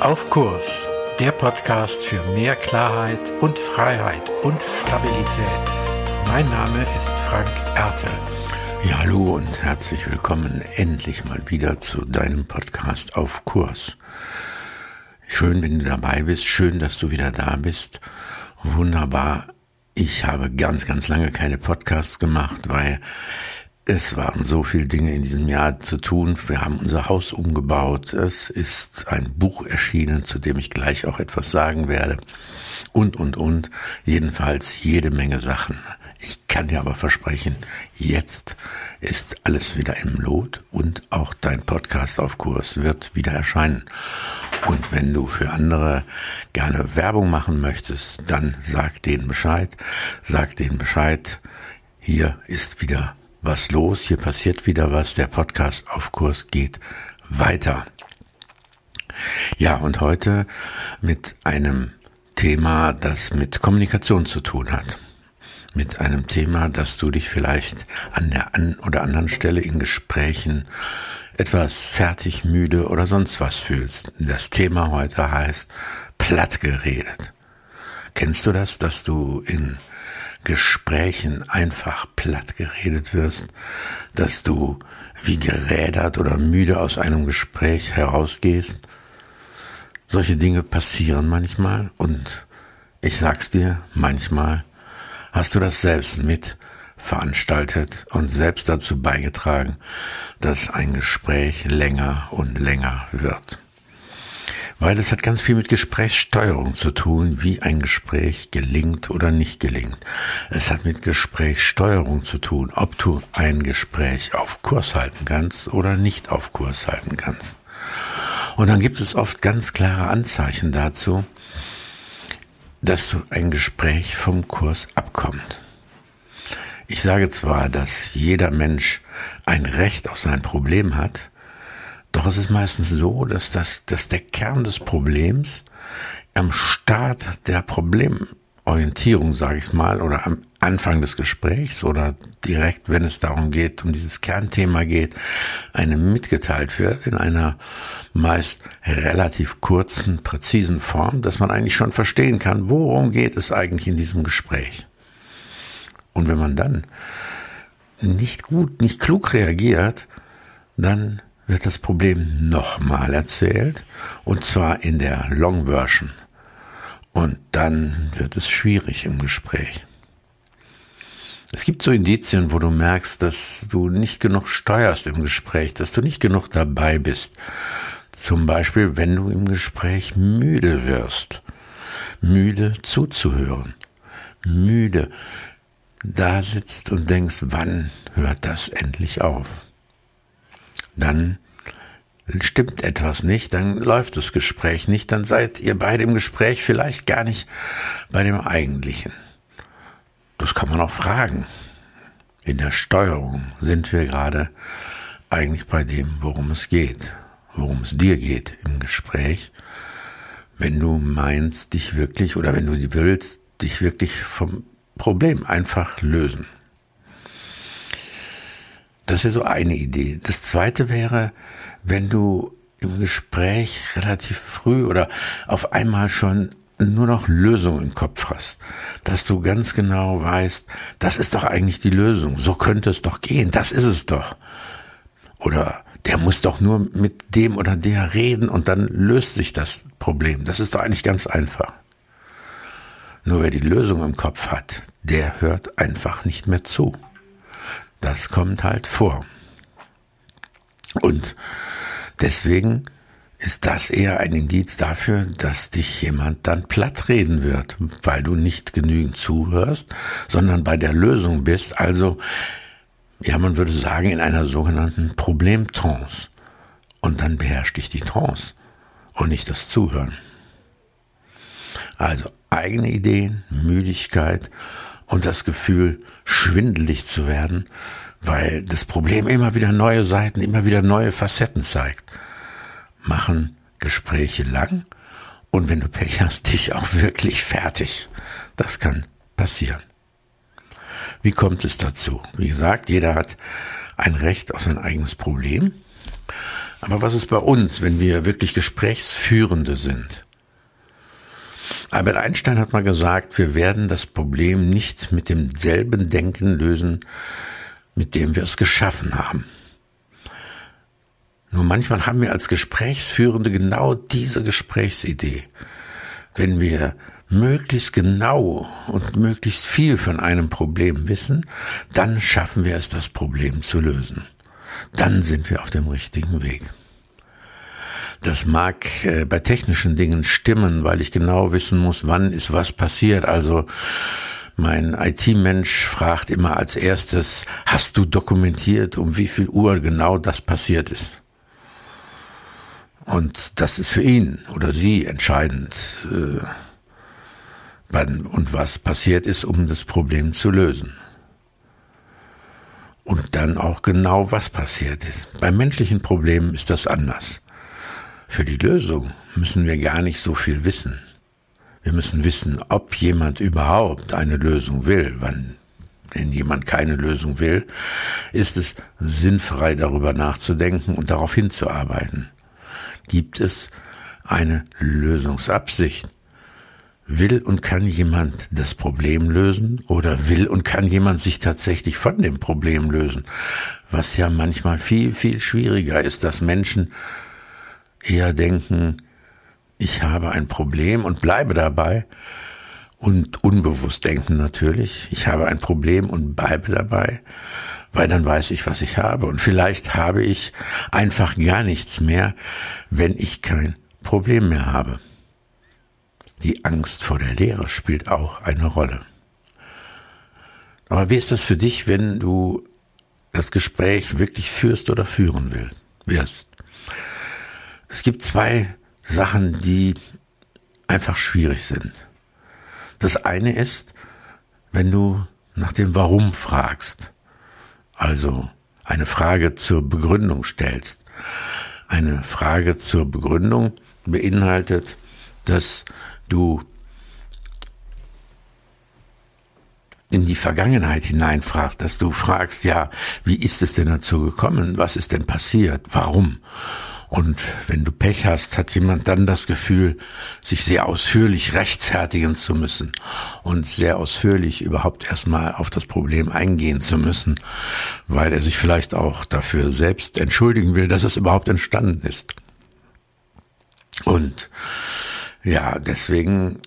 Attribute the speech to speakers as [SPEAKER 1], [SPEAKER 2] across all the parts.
[SPEAKER 1] Auf Kurs, der Podcast für mehr Klarheit und Freiheit und Stabilität. Mein Name ist Frank Ertel.
[SPEAKER 2] Ja, hallo und herzlich willkommen endlich mal wieder zu deinem Podcast Auf Kurs. Schön, wenn du dabei bist, schön, dass du wieder da bist. Wunderbar. Ich habe ganz, ganz lange keine Podcasts gemacht, weil es waren so viele Dinge in diesem Jahr zu tun. Wir haben unser Haus umgebaut. Es ist ein Buch erschienen, zu dem ich gleich auch etwas sagen werde. Und, und, und. Jedenfalls jede Menge Sachen. Ich kann dir aber versprechen, jetzt ist alles wieder im Lot und auch dein Podcast auf Kurs wird wieder erscheinen. Und wenn du für andere gerne Werbung machen möchtest, dann sag denen Bescheid. Sag denen Bescheid. Hier ist wieder was los, hier passiert wieder was, der Podcast auf Kurs geht weiter. Ja, und heute mit einem Thema, das mit Kommunikation zu tun hat. Mit einem Thema, dass du dich vielleicht an der an oder anderen Stelle in Gesprächen etwas fertig, müde oder sonst was fühlst. Das Thema heute heißt platt geredet. Kennst du das, dass du in Gesprächen einfach platt geredet wirst, dass du wie gerädert oder müde aus einem Gespräch herausgehst. Solche Dinge passieren manchmal und ich sag's dir, manchmal hast du das selbst mit veranstaltet und selbst dazu beigetragen, dass ein Gespräch länger und länger wird. Weil es hat ganz viel mit Gesprächssteuerung zu tun, wie ein Gespräch gelingt oder nicht gelingt. Es hat mit Gesprächssteuerung zu tun, ob du ein Gespräch auf Kurs halten kannst oder nicht auf Kurs halten kannst. Und dann gibt es oft ganz klare Anzeichen dazu, dass ein Gespräch vom Kurs abkommt. Ich sage zwar, dass jeder Mensch ein Recht auf sein Problem hat, doch es ist meistens so, dass das, dass der Kern des Problems am Start der Problemorientierung, sage ich mal, oder am Anfang des Gesprächs oder direkt, wenn es darum geht, um dieses Kernthema geht, einem mitgeteilt wird in einer meist relativ kurzen, präzisen Form, dass man eigentlich schon verstehen kann, worum geht es eigentlich in diesem Gespräch. Und wenn man dann nicht gut, nicht klug reagiert, dann wird das Problem nochmal erzählt, und zwar in der Long Version. Und dann wird es schwierig im Gespräch. Es gibt so Indizien, wo du merkst, dass du nicht genug steuerst im Gespräch, dass du nicht genug dabei bist. Zum Beispiel, wenn du im Gespräch müde wirst, müde zuzuhören, müde da sitzt und denkst, wann hört das endlich auf? Dann stimmt etwas nicht, dann läuft das Gespräch nicht, dann seid ihr beide im Gespräch vielleicht gar nicht bei dem eigentlichen. Das kann man auch fragen. In der Steuerung sind wir gerade eigentlich bei dem, worum es geht, worum es dir geht im Gespräch, wenn du meinst, dich wirklich oder wenn du willst, dich wirklich vom Problem einfach lösen. Das wäre so eine Idee. Das zweite wäre, wenn du im Gespräch relativ früh oder auf einmal schon nur noch Lösungen im Kopf hast, dass du ganz genau weißt, das ist doch eigentlich die Lösung, so könnte es doch gehen, das ist es doch. Oder der muss doch nur mit dem oder der reden und dann löst sich das Problem. Das ist doch eigentlich ganz einfach. Nur wer die Lösung im Kopf hat, der hört einfach nicht mehr zu. Das kommt halt vor. Und deswegen ist das eher ein Indiz dafür, dass dich jemand dann platt reden wird, weil du nicht genügend zuhörst, sondern bei der Lösung bist, also, ja, man würde sagen, in einer sogenannten Problemtrance. Und dann beherrscht dich die Trance und nicht das Zuhören. Also eigene Ideen, Müdigkeit und das Gefühl, schwindelig zu werden, weil das Problem immer wieder neue Seiten, immer wieder neue Facetten zeigt. Machen Gespräche lang und wenn du Pech hast, dich auch wirklich fertig. Das kann passieren. Wie kommt es dazu? Wie gesagt, jeder hat ein Recht auf sein eigenes Problem. Aber was ist bei uns, wenn wir wirklich Gesprächsführende sind? Albert Einstein hat mal gesagt, wir werden das Problem nicht mit demselben Denken lösen, mit dem wir es geschaffen haben. Nur manchmal haben wir als Gesprächsführende genau diese Gesprächsidee. Wenn wir möglichst genau und möglichst viel von einem Problem wissen, dann schaffen wir es, das Problem zu lösen. Dann sind wir auf dem richtigen Weg. Das mag äh, bei technischen Dingen stimmen, weil ich genau wissen muss, wann ist was passiert. Also mein IT-Mensch fragt immer als erstes, hast du dokumentiert, um wie viel Uhr genau das passiert ist? Und das ist für ihn oder sie entscheidend, äh, wann und was passiert ist, um das Problem zu lösen. Und dann auch genau, was passiert ist. Bei menschlichen Problemen ist das anders. Für die Lösung müssen wir gar nicht so viel wissen. Wir müssen wissen, ob jemand überhaupt eine Lösung will. Wenn, wenn jemand keine Lösung will, ist es sinnfrei darüber nachzudenken und darauf hinzuarbeiten. Gibt es eine Lösungsabsicht? Will und kann jemand das Problem lösen oder will und kann jemand sich tatsächlich von dem Problem lösen? Was ja manchmal viel, viel schwieriger ist, dass Menschen eher denken, ich habe ein Problem und bleibe dabei. Und unbewusst denken natürlich, ich habe ein Problem und bleibe dabei, weil dann weiß ich, was ich habe. Und vielleicht habe ich einfach gar nichts mehr, wenn ich kein Problem mehr habe. Die Angst vor der Lehre spielt auch eine Rolle. Aber wie ist das für dich, wenn du das Gespräch wirklich führst oder führen willst, wirst? Es gibt zwei Sachen, die einfach schwierig sind. Das eine ist, wenn du nach dem Warum fragst, also eine Frage zur Begründung stellst. Eine Frage zur Begründung beinhaltet, dass du in die Vergangenheit hineinfragst, dass du fragst, ja, wie ist es denn dazu gekommen? Was ist denn passiert? Warum? Und wenn du Pech hast, hat jemand dann das Gefühl, sich sehr ausführlich rechtfertigen zu müssen und sehr ausführlich überhaupt erstmal auf das Problem eingehen zu müssen, weil er sich vielleicht auch dafür selbst entschuldigen will, dass es überhaupt entstanden ist. Und ja, deswegen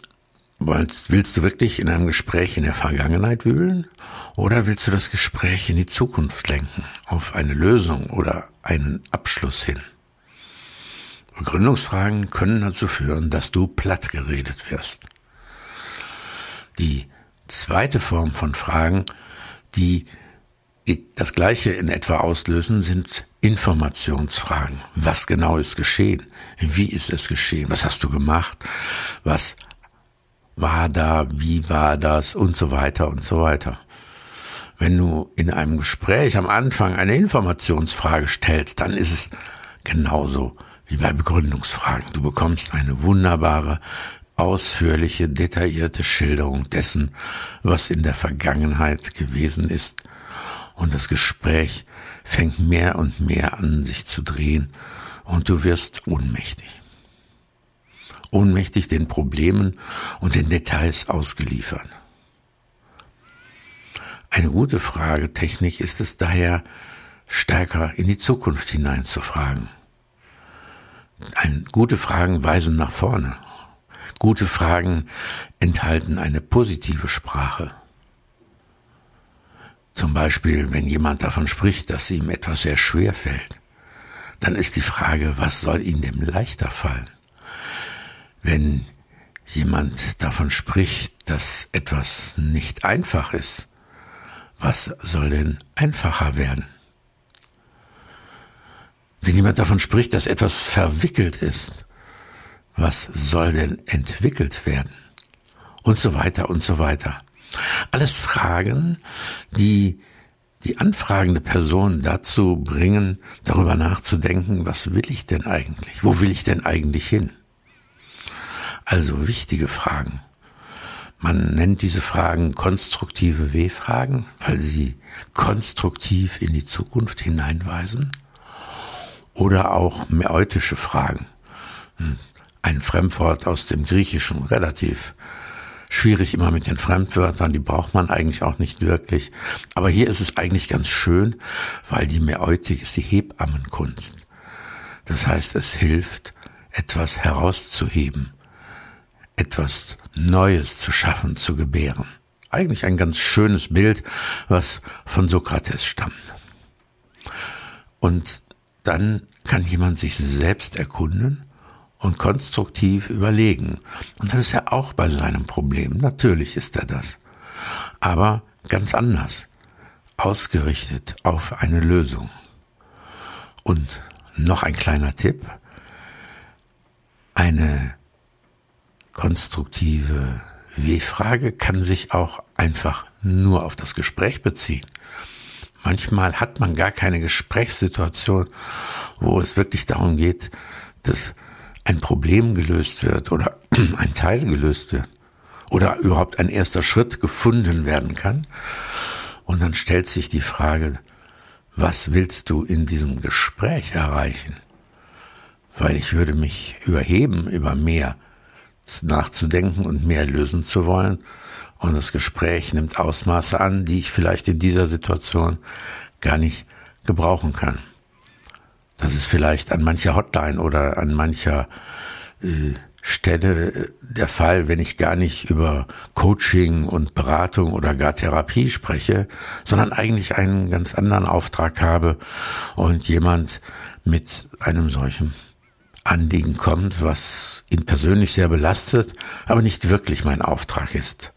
[SPEAKER 2] willst, willst du wirklich in einem Gespräch in der Vergangenheit wühlen oder willst du das Gespräch in die Zukunft lenken, auf eine Lösung oder einen Abschluss hin? Begründungsfragen können dazu führen, dass du platt geredet wirst. Die zweite Form von Fragen, die das Gleiche in etwa auslösen, sind Informationsfragen. Was genau ist geschehen? Wie ist es geschehen? Was hast du gemacht? Was war da? Wie war das? Und so weiter und so weiter. Wenn du in einem Gespräch am Anfang eine Informationsfrage stellst, dann ist es genauso wie bei Begründungsfragen. Du bekommst eine wunderbare, ausführliche, detaillierte Schilderung dessen, was in der Vergangenheit gewesen ist, und das Gespräch fängt mehr und mehr an, sich zu drehen, und du wirst ohnmächtig. Ohnmächtig den Problemen und den Details ausgeliefert. Eine gute Fragetechnik ist es daher, stärker in die Zukunft hineinzufragen. Ein, gute Fragen weisen nach vorne. Gute Fragen enthalten eine positive Sprache. Zum Beispiel, wenn jemand davon spricht, dass ihm etwas sehr schwer fällt, dann ist die Frage, was soll ihm denn leichter fallen? Wenn jemand davon spricht, dass etwas nicht einfach ist, was soll denn einfacher werden? Wenn jemand davon spricht, dass etwas verwickelt ist, was soll denn entwickelt werden? Und so weiter und so weiter. Alles Fragen, die die anfragende Person dazu bringen, darüber nachzudenken, was will ich denn eigentlich? Wo will ich denn eigentlich hin? Also wichtige Fragen. Man nennt diese Fragen konstruktive W-Fragen, weil sie konstruktiv in die Zukunft hineinweisen oder auch mäeutische Fragen. Hm, ein Fremdwort aus dem Griechischen, relativ schwierig immer mit den Fremdwörtern, die braucht man eigentlich auch nicht wirklich. Aber hier ist es eigentlich ganz schön, weil die Mäeutik ist die Hebammenkunst. Das heißt, es hilft, etwas herauszuheben, etwas Neues zu schaffen, zu gebären. Eigentlich ein ganz schönes Bild, was von Sokrates stammt. Und dann kann jemand sich selbst erkunden und konstruktiv überlegen. Und dann ist er auch bei seinem Problem. Natürlich ist er das. Aber ganz anders. Ausgerichtet auf eine Lösung. Und noch ein kleiner Tipp. Eine konstruktive W-Frage kann sich auch einfach nur auf das Gespräch beziehen. Manchmal hat man gar keine Gesprächssituation, wo es wirklich darum geht, dass ein Problem gelöst wird oder ein Teil gelöst wird oder überhaupt ein erster Schritt gefunden werden kann. Und dann stellt sich die Frage, was willst du in diesem Gespräch erreichen? Weil ich würde mich überheben, über mehr nachzudenken und mehr lösen zu wollen. Und das Gespräch nimmt Ausmaße an, die ich vielleicht in dieser Situation gar nicht gebrauchen kann. Das ist vielleicht an mancher Hotline oder an mancher äh, Stelle äh, der Fall, wenn ich gar nicht über Coaching und Beratung oder gar Therapie spreche, sondern eigentlich einen ganz anderen Auftrag habe und jemand mit einem solchen Anliegen kommt, was ihn persönlich sehr belastet, aber nicht wirklich mein Auftrag ist.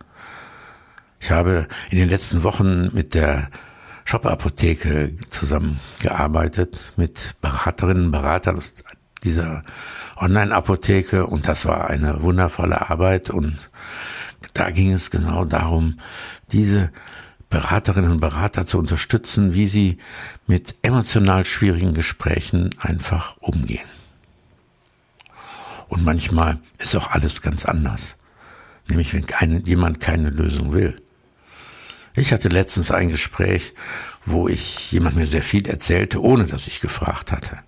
[SPEAKER 2] Ich habe in den letzten Wochen mit der Shop-Apotheke zusammengearbeitet mit Beraterinnen und Beratern dieser Online-Apotheke und das war eine wundervolle Arbeit und da ging es genau darum, diese Beraterinnen und Berater zu unterstützen, wie sie mit emotional schwierigen Gesprächen einfach umgehen. Und manchmal ist auch alles ganz anders. Nämlich wenn jemand keine Lösung will. Ich hatte letztens ein Gespräch, wo ich jemand mir sehr viel erzählte, ohne dass ich gefragt hatte.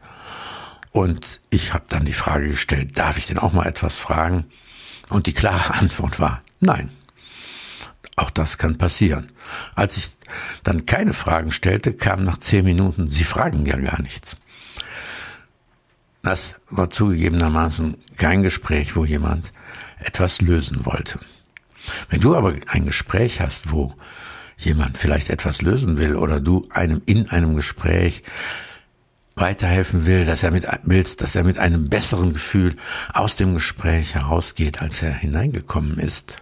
[SPEAKER 2] Und ich habe dann die Frage gestellt, darf ich denn auch mal etwas fragen? Und die klare Antwort war, nein. Auch das kann passieren. Als ich dann keine Fragen stellte, kam nach zehn Minuten, Sie fragen ja gar nichts. Das war zugegebenermaßen kein Gespräch, wo jemand etwas lösen wollte. Wenn du aber ein Gespräch hast, wo jemand vielleicht etwas lösen will oder du einem in einem Gespräch weiterhelfen will, dass er mit willst, dass er mit einem besseren Gefühl aus dem Gespräch herausgeht, als er hineingekommen ist,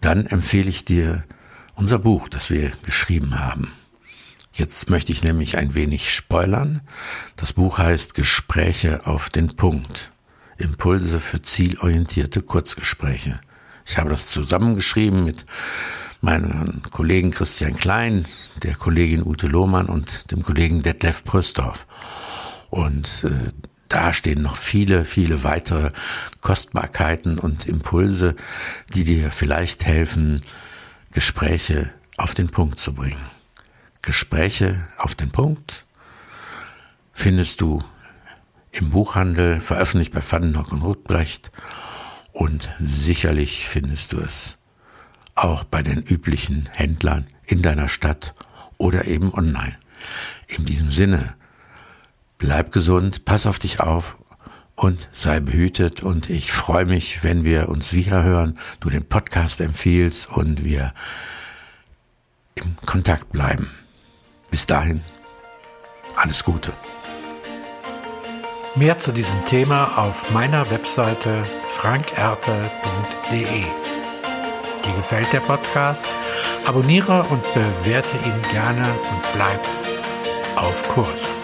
[SPEAKER 2] dann empfehle ich dir unser Buch, das wir geschrieben haben. Jetzt möchte ich nämlich ein wenig spoilern. Das Buch heißt Gespräche auf den Punkt. Impulse für zielorientierte Kurzgespräche. Ich habe das zusammengeschrieben mit meinen Kollegen Christian Klein, der Kollegin Ute Lohmann und dem Kollegen Detlef Pröstorf. Und äh, da stehen noch viele, viele weitere Kostbarkeiten und Impulse, die dir vielleicht helfen, Gespräche auf den Punkt zu bringen. Gespräche auf den Punkt findest du im Buchhandel, veröffentlicht bei Vandenhock und Rutbrecht und sicherlich findest du es auch bei den üblichen Händlern in deiner Stadt oder eben online. In diesem Sinne, bleib gesund, pass auf dich auf und sei behütet und ich freue mich, wenn wir uns wiederhören, du den Podcast empfiehlst und wir im Kontakt bleiben. Bis dahin, alles Gute.
[SPEAKER 1] Mehr zu diesem Thema auf meiner Webseite frankerte.de. Dir gefällt der Podcast? Abonniere und bewerte ihn gerne und bleib auf Kurs.